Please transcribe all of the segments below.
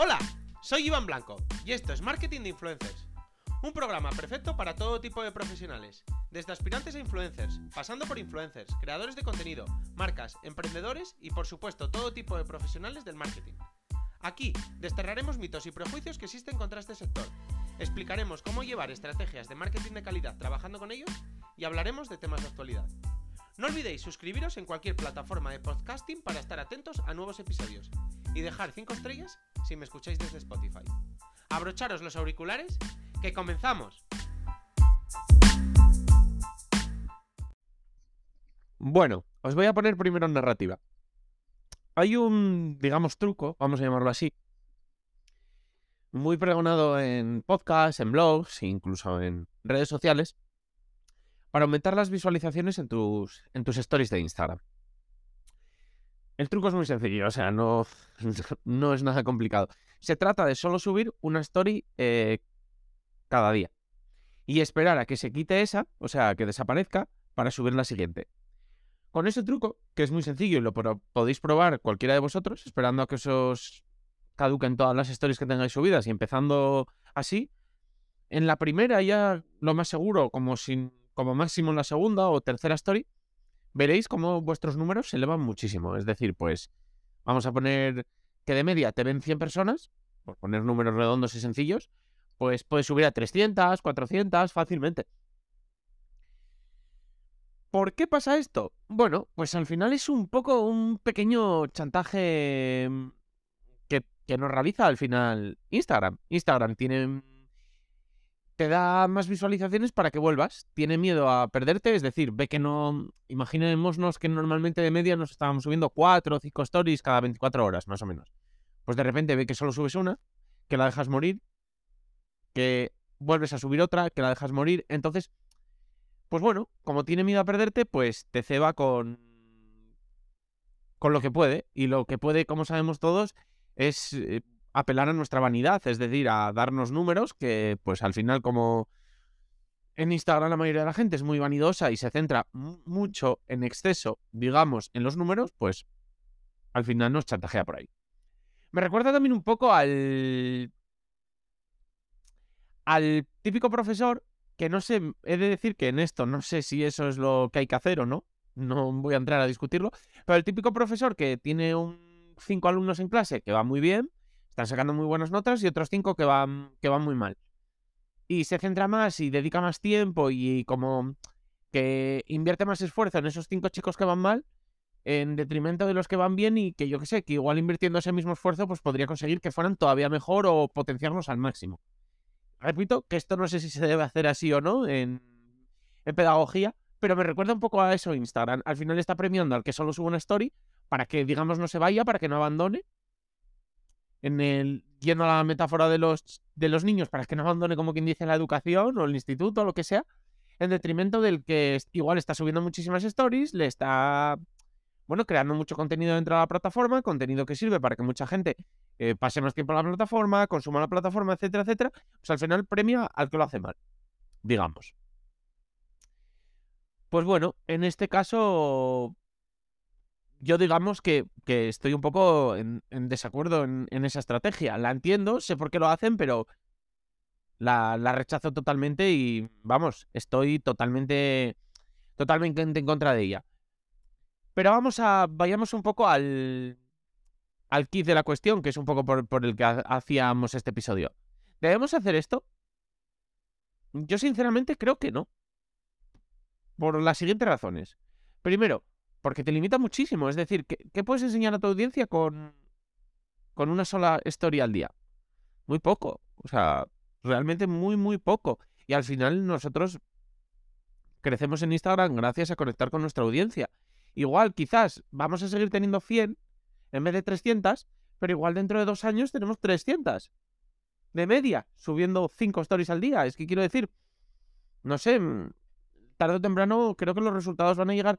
Hola, soy Iván Blanco y esto es Marketing de Influencers. Un programa perfecto para todo tipo de profesionales, desde aspirantes a influencers, pasando por influencers, creadores de contenido, marcas, emprendedores y por supuesto todo tipo de profesionales del marketing. Aquí desterraremos mitos y prejuicios que existen contra este sector. Explicaremos cómo llevar estrategias de marketing de calidad trabajando con ellos y hablaremos de temas de actualidad. No olvidéis suscribiros en cualquier plataforma de podcasting para estar atentos a nuevos episodios y dejar 5 estrellas si me escucháis desde Spotify. Abrocharos los auriculares, que comenzamos. Bueno, os voy a poner primero en narrativa. Hay un, digamos, truco, vamos a llamarlo así, muy pregonado en podcasts, en blogs, incluso en redes sociales, para aumentar las visualizaciones en tus, en tus stories de Instagram. El truco es muy sencillo, o sea, no, no es nada complicado. Se trata de solo subir una story eh, cada día y esperar a que se quite esa, o sea, que desaparezca, para subir la siguiente. Con ese truco, que es muy sencillo y lo podéis probar cualquiera de vosotros, esperando a que os caduquen todas las stories que tengáis subidas y empezando así, en la primera ya lo más seguro, como sin como máximo en la segunda o tercera story, veréis cómo vuestros números se elevan muchísimo. Es decir, pues vamos a poner que de media te ven 100 personas, por poner números redondos y sencillos, pues puedes subir a 300, 400 fácilmente. ¿Por qué pasa esto? Bueno, pues al final es un poco un pequeño chantaje mm, que, que nos realiza al final Instagram. Instagram tiene te da más visualizaciones para que vuelvas. Tiene miedo a perderte, es decir, ve que no. Imaginémonos que normalmente de media nos estábamos subiendo 4 o 5 stories cada 24 horas, más o menos. Pues de repente ve que solo subes una, que la dejas morir, que vuelves a subir otra, que la dejas morir. Entonces, pues bueno, como tiene miedo a perderte, pues te ceba con. con lo que puede. Y lo que puede, como sabemos todos, es. Apelar a nuestra vanidad, es decir, a darnos números que pues al final como en Instagram la mayoría de la gente es muy vanidosa y se centra mucho en exceso, digamos, en los números, pues al final nos chantajea por ahí. Me recuerda también un poco al al típico profesor que no sé, he de decir que en esto no sé si eso es lo que hay que hacer o no, no voy a entrar a discutirlo, pero el típico profesor que tiene un cinco alumnos en clase que va muy bien, están sacando muy buenas notas y otros cinco que van, que van muy mal. Y se centra más y dedica más tiempo y como que invierte más esfuerzo en esos cinco chicos que van mal en detrimento de los que van bien y que yo que sé, que igual invirtiendo ese mismo esfuerzo pues podría conseguir que fueran todavía mejor o potenciarlos al máximo. Repito que esto no sé si se debe hacer así o no en, en pedagogía, pero me recuerda un poco a eso Instagram. Al final está premiando al que solo sube una story para que digamos no se vaya, para que no abandone en el, yendo a la metáfora de los, de los niños para que no abandone como quien dice la educación o el instituto o lo que sea, en detrimento del que igual está subiendo muchísimas stories, le está, bueno, creando mucho contenido dentro de la plataforma, contenido que sirve para que mucha gente eh, pase más tiempo en la plataforma, consuma la plataforma, etcétera, etcétera, pues al final premia al que lo hace mal, digamos. Pues bueno, en este caso, yo digamos que, estoy un poco en, desacuerdo en, esa estrategia. La entiendo, sé por qué lo hacen, pero la, rechazo totalmente y vamos, estoy totalmente, totalmente en contra de ella. Pero vamos a, vayamos un poco al, al kit de la cuestión, que es un poco por, por el que hacíamos este episodio. ¿Debemos hacer esto? Yo sinceramente creo que no. Por las siguientes razones. Primero, porque te limita muchísimo. Es decir, ¿qué, puedes enseñar a tu audiencia con, con una sola historia al día? Muy poco. O sea, realmente muy, muy poco. Y al final nosotros crecemos en Instagram gracias a conectar con nuestra audiencia. Igual, quizás vamos a seguir teniendo 100 en vez de 300, pero igual dentro de dos años tenemos 300. De media, subiendo 5 stories al día. Es que quiero decir, no sé, mm, tarde o temprano creo que los resultados van a llegar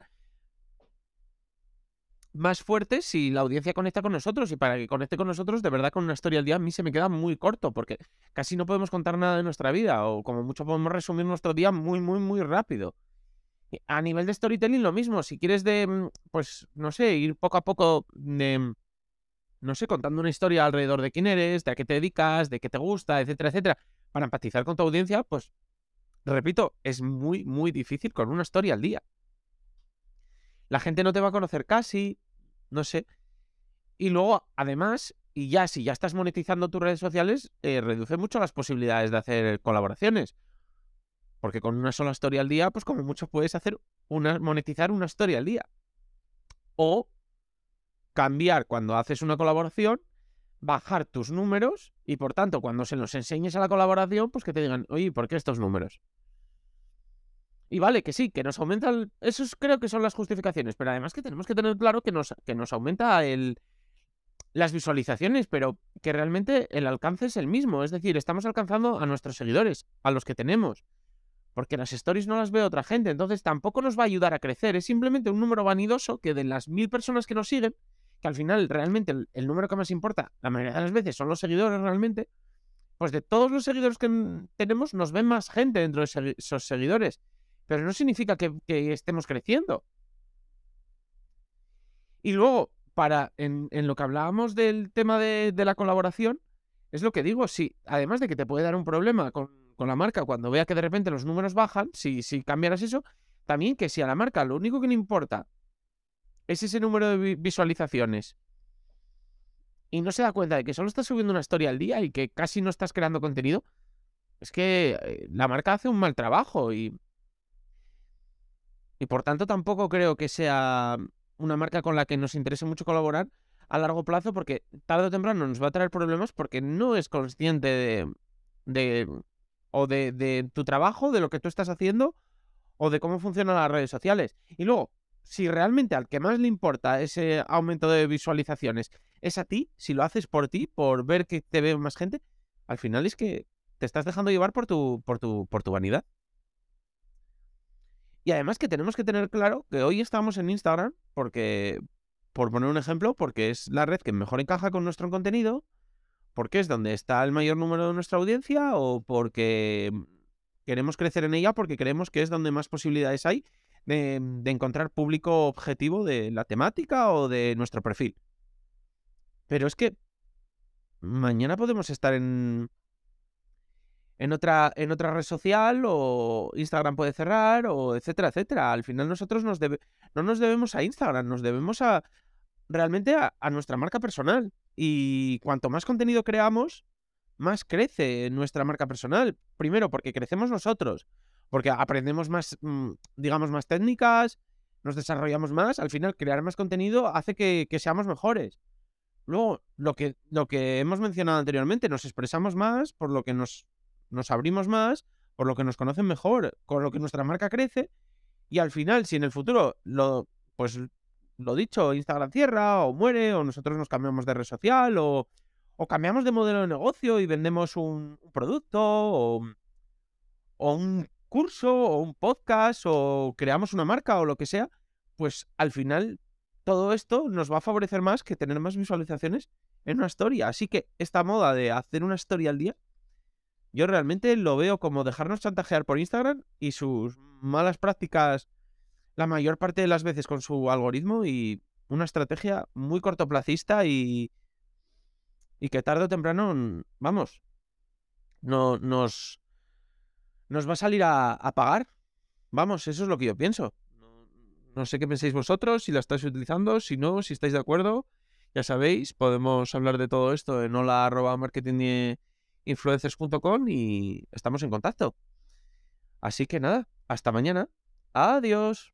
más fuertes si la audiencia conecta con nosotros. Y para que conecte con nosotros, de verdad, con una historia al día, a mí se me queda muy corto, porque casi no podemos contar nada de nuestra vida, o como mucho podemos resumir nuestro día muy, muy, muy rápido. A nivel de storytelling, lo mismo. Si quieres de, mm, pues, no sé, ir poco a poco de, no sé, contando una historia alrededor de quién eres, de a qué te dedicas, de qué te gusta, etcétera, etcétera, para empatizar con tu audiencia, pues, repito, es muy, muy difícil con una historia al día. La gente no te va a conocer casi, no sé. Y luego, además, y ya si ya estás monetizando tus redes sociales, eh, reduce mucho las posibilidades de hacer colaboraciones. Porque con una sola historia al día, pues como mucho puedes hacer una, monetizar una historia al día. O cambiar cuando haces una colaboración, bajar tus números y por tanto cuando se los enseñes a la colaboración, pues que te digan, oye, ¿por qué estos números? Y vale, que sí, que nos aumenta el... Esos creo que son las justificaciones, pero además que tenemos que tener claro que nos, que nos aumenta el, las visualizaciones, pero que realmente el alcance es el mismo. Es decir, estamos alcanzando a nuestros seguidores, a los que tenemos. Porque las stories no las ve otra gente, entonces tampoco nos va a ayudar a crecer. Es simplemente un número vanidoso que de las mil personas que nos siguen, que al final realmente el, número que más importa, la mayoría de las veces son los seguidores realmente, pues de todos los seguidores que tenemos nos ven más gente dentro de esos seguidores. Pero no significa que, estemos creciendo. Y luego, para, en, lo que hablábamos del tema de, la colaboración, es lo que digo, sí, además de que te puede dar un problema con, la marca cuando vea que de repente los números bajan, si, si cambiaras eso, también que si a la marca lo único que le importa es ese número de visualizaciones y no se da cuenta de que solo estás subiendo una historia al día y que casi no estás creando contenido, es que eh, la marca hace un mal trabajo y... Y por tanto tampoco creo que sea una marca con la que nos interese mucho colaborar a largo plazo porque tarde o temprano nos va a traer problemas porque no es consciente de, o de, de, tu trabajo, de lo que tú estás haciendo o de cómo funcionan las redes sociales. Y luego, si realmente al que más le importa ese aumento de visualizaciones es a ti, si lo haces por ti, por ver que te ve más gente, al final es que te estás dejando llevar por tu, por tu, por tu vanidad. Y además que tenemos que tener claro que hoy estamos en Instagram porque, por poner un ejemplo, porque es la red que mejor encaja con nuestro contenido, porque es donde está el mayor número de nuestra audiencia o porque queremos crecer en ella porque creemos que es donde más posibilidades hay de, de encontrar público objetivo de la temática o de nuestro perfil. Pero es que mañana podemos estar en, en otra, en otra red social o Instagram puede cerrar o etcétera, etcétera. Al final nosotros nos no nos debemos a Instagram, nos debemos a realmente a, nuestra marca personal. Y cuanto más contenido creamos, más crece nuestra marca personal. Primero, porque crecemos nosotros, porque aprendemos más, mm, digamos, más técnicas, nos desarrollamos más. Al final, crear más contenido hace que, que seamos mejores. Luego, lo que, lo que hemos mencionado anteriormente, nos expresamos más, por lo que nos nos abrimos más, por lo que nos conocen mejor, con lo que nuestra marca crece. Y al final, si en el futuro lo, pues lo dicho, Instagram cierra o muere, o nosotros nos cambiamos de red social, o, o cambiamos de modelo de negocio y vendemos un, producto, o, o un curso, o un podcast, o creamos una marca, o lo que sea, pues al final todo esto nos va a favorecer más que tener más visualizaciones en una historia. Así que esta moda de hacer una historia al día yo realmente lo veo como dejarnos chantajear por Instagram y sus malas prácticas la mayor parte de las veces con su algoritmo y una estrategia muy cortoplacista y, y que tarde o temprano, vamos, no, nos, nos va a salir a, pagar. Vamos, eso es lo que yo pienso. No sé qué pensáis vosotros, si la estáis utilizando, si no, si estáis de acuerdo. Ya sabéis, podemos hablar de todo esto en hola arroba marketing influencers.com y estamos en contacto. Así que nada, hasta mañana. Adiós.